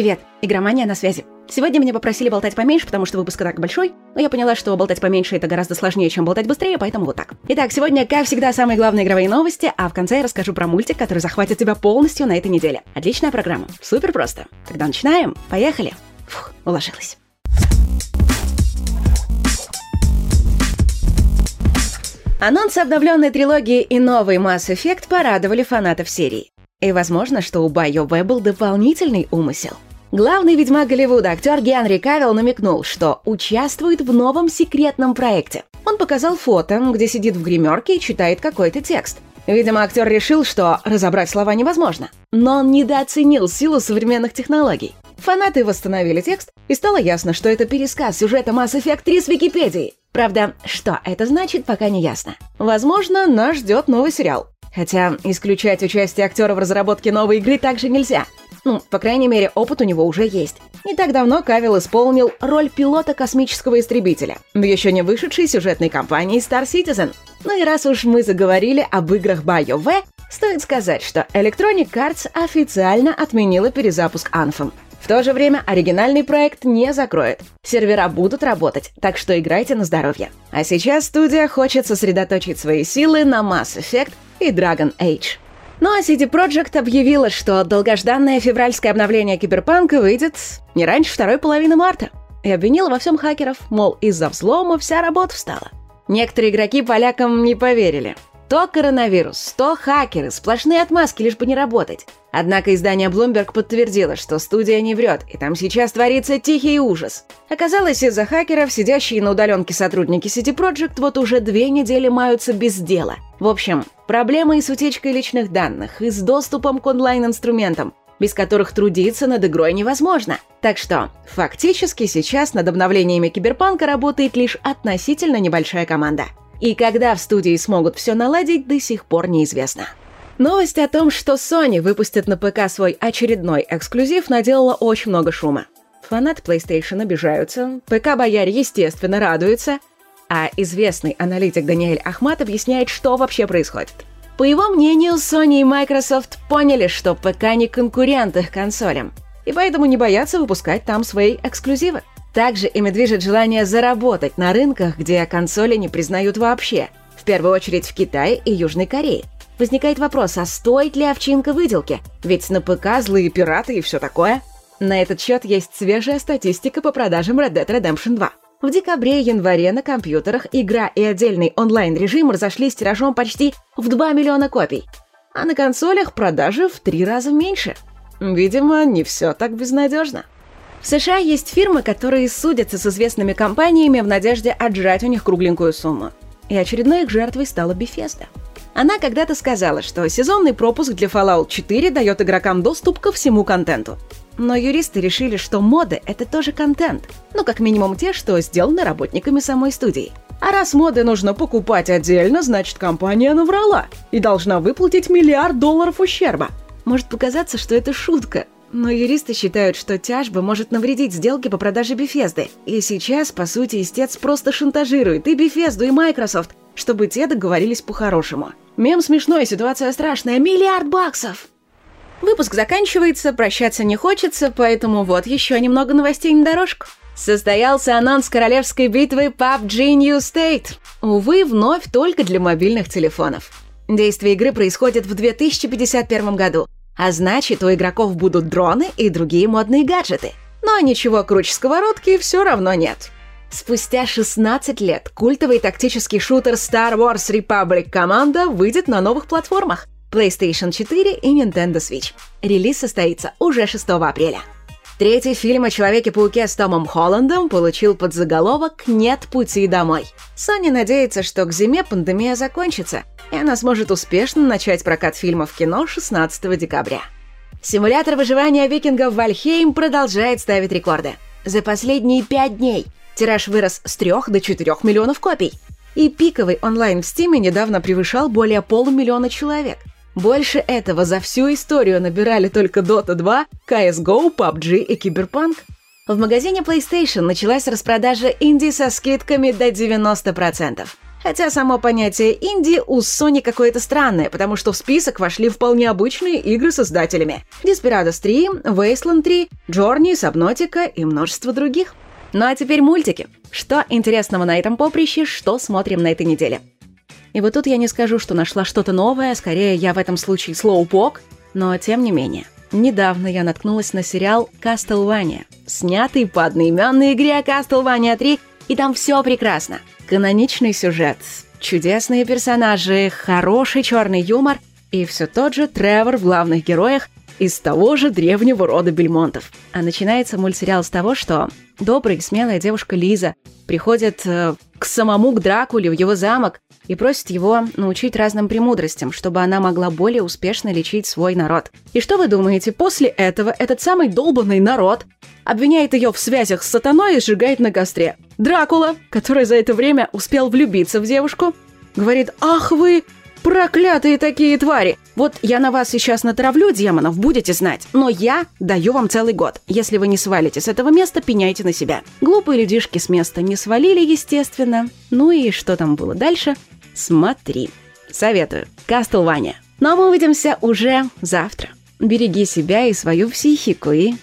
Привет, игромания на связи. Сегодня меня попросили болтать поменьше, потому что выпуск так большой, но я поняла, что болтать поменьше это гораздо сложнее, чем болтать быстрее, поэтому вот так. Итак, сегодня, как всегда, самые главные игровые новости, а в конце я расскажу про мультик, который захватит тебя полностью на этой неделе. Отличная программа. Супер просто. Тогда начинаем. Поехали. Фух, уложилась. Анонс обновленной трилогии и новый Mass Effect порадовали фанатов серии. И возможно, что у BioWare был дополнительный умысел. Главный ведьмак Голливуда, актер Генри Кавилл, намекнул, что участвует в новом секретном проекте. Он показал фото, где сидит в гримерке и читает какой-то текст. Видимо, актер решил, что разобрать слова невозможно. Но он недооценил силу современных технологий. Фанаты восстановили текст, и стало ясно, что это пересказ сюжета Mass Effect 3 с Википедии. Правда, что это значит, пока не ясно. Возможно, нас ждет новый сериал. Хотя исключать участие актера в разработке новой игры также нельзя. Ну, по крайней мере, опыт у него уже есть. Не так давно Кавилл исполнил роль пилота космического истребителя в еще не вышедшей сюжетной кампании Star Citizen. Ну и раз уж мы заговорили об играх BioWare, стоит сказать, что Electronic Arts официально отменила перезапуск Anthem. В то же время оригинальный проект не закроет. Сервера будут работать, так что играйте на здоровье. А сейчас студия хочет сосредоточить свои силы на Mass Effect и Dragon Age. Ну а CD Projekt объявила, что долгожданное февральское обновление Киберпанка выйдет не раньше второй половины марта. И обвинила во всем хакеров, мол, из-за взлома вся работа встала. Некоторые игроки полякам не поверили. То коронавирус, то хакеры, сплошные отмазки, лишь бы не работать. Однако издание Bloomberg подтвердило, что студия не врет, и там сейчас творится тихий ужас. Оказалось, из-за хакеров, сидящие на удаленке сотрудники City Project вот уже две недели маются без дела. В общем, проблемы и с утечкой личных данных, и с доступом к онлайн-инструментам, без которых трудиться над игрой невозможно. Так что, фактически сейчас над обновлениями Киберпанка работает лишь относительно небольшая команда. И когда в студии смогут все наладить, до сих пор неизвестно. Новость о том, что Sony выпустит на ПК свой очередной эксклюзив, наделала очень много шума. Фанаты PlayStation обижаются, ПК-бояре, естественно, радуются, а известный аналитик Даниэль Ахмат объясняет, что вообще происходит. По его мнению, Sony и Microsoft поняли, что ПК не конкурент их консолям, и поэтому не боятся выпускать там свои эксклюзивы. Также ими движет желание заработать на рынках, где консоли не признают вообще, в первую очередь в Китае и Южной Корее. Возникает вопрос, а стоит ли овчинка выделки? Ведь на ПК злые пираты и все такое. На этот счет есть свежая статистика по продажам Red Dead Redemption 2. В декабре и январе на компьютерах игра и отдельный онлайн-режим разошлись тиражом почти в 2 миллиона копий. А на консолях продажи в три раза меньше. Видимо, не все так безнадежно. В США есть фирмы, которые судятся с известными компаниями в надежде отжать у них кругленькую сумму. И очередной их жертвой стала Bethesda. Она когда-то сказала, что сезонный пропуск для Fallout 4 дает игрокам доступ ко всему контенту. Но юристы решили, что моды — это тоже контент. Ну, как минимум те, что сделаны работниками самой студии. А раз моды нужно покупать отдельно, значит, компания наврала и должна выплатить миллиард долларов ущерба. Может показаться, что это шутка, но юристы считают, что тяжба может навредить сделке по продаже Бефезды. И сейчас, по сути, истец просто шантажирует и Бефезду, и Microsoft, чтобы те договорились по-хорошему. Мем смешной, ситуация страшная. Миллиард баксов! Выпуск заканчивается, прощаться не хочется, поэтому вот еще немного новостей на дорожку. Состоялся анонс королевской битвы PUBG New State. Увы, вновь только для мобильных телефонов. Действие игры происходит в 2051 году, а значит, у игроков будут дроны и другие модные гаджеты. Но ничего круче сковородки все равно нет. Спустя 16 лет культовый тактический шутер Star Wars Republic Commando выйдет на новых платформах PlayStation 4 и Nintendo Switch. Релиз состоится уже 6 апреля. Третий фильм о Человеке-пауке с Томом Холландом получил подзаголовок «Нет пути домой». Sony надеется, что к зиме пандемия закончится, и она сможет успешно начать прокат фильма в кино 16 декабря. Симулятор выживания викингов Вальхейм продолжает ставить рекорды. За последние пять дней тираж вырос с 3 до 4 миллионов копий. И пиковый онлайн в Стиме недавно превышал более полумиллиона человек. Больше этого за всю историю набирали только Dota 2, CSGO, PUBG и Cyberpunk. В магазине PlayStation началась распродажа инди со скидками до 90%. Хотя само понятие инди у Sony какое-то странное, потому что в список вошли вполне обычные игры с создателями. Desperados 3, Wasteland 3, Journey, Subnautica и множество других. Ну а теперь мультики. Что интересного на этом поприще, что смотрим на этой неделе? И вот тут я не скажу, что нашла что-то новое, скорее я в этом случае слоупок, но тем не менее. Недавно я наткнулась на сериал «Castlevania», снятый по одноименной игре «Castlevania 3», и там все прекрасно. Каноничный сюжет, чудесные персонажи, хороший черный юмор и все тот же Тревор в главных героях из того же древнего рода Бельмонтов. А начинается мультсериал с того, что добрая и смелая девушка Лиза приходит э, к самому к Дракуле в его замок и просит его научить разным премудростям, чтобы она могла более успешно лечить свой народ. И что вы думаете, после этого этот самый долбанный народ обвиняет ее в связях с сатаной и сжигает на костре. Дракула, который за это время успел влюбиться в девушку, говорит «Ах вы, Проклятые такие твари! Вот я на вас сейчас натравлю демонов, будете знать. Но я даю вам целый год. Если вы не свалите с этого места, пеняйте на себя. Глупые людишки с места не свалили, естественно. Ну и что там было дальше? Смотри. Советую. Кастлвания. Но мы увидимся уже завтра. Береги себя и свою психику и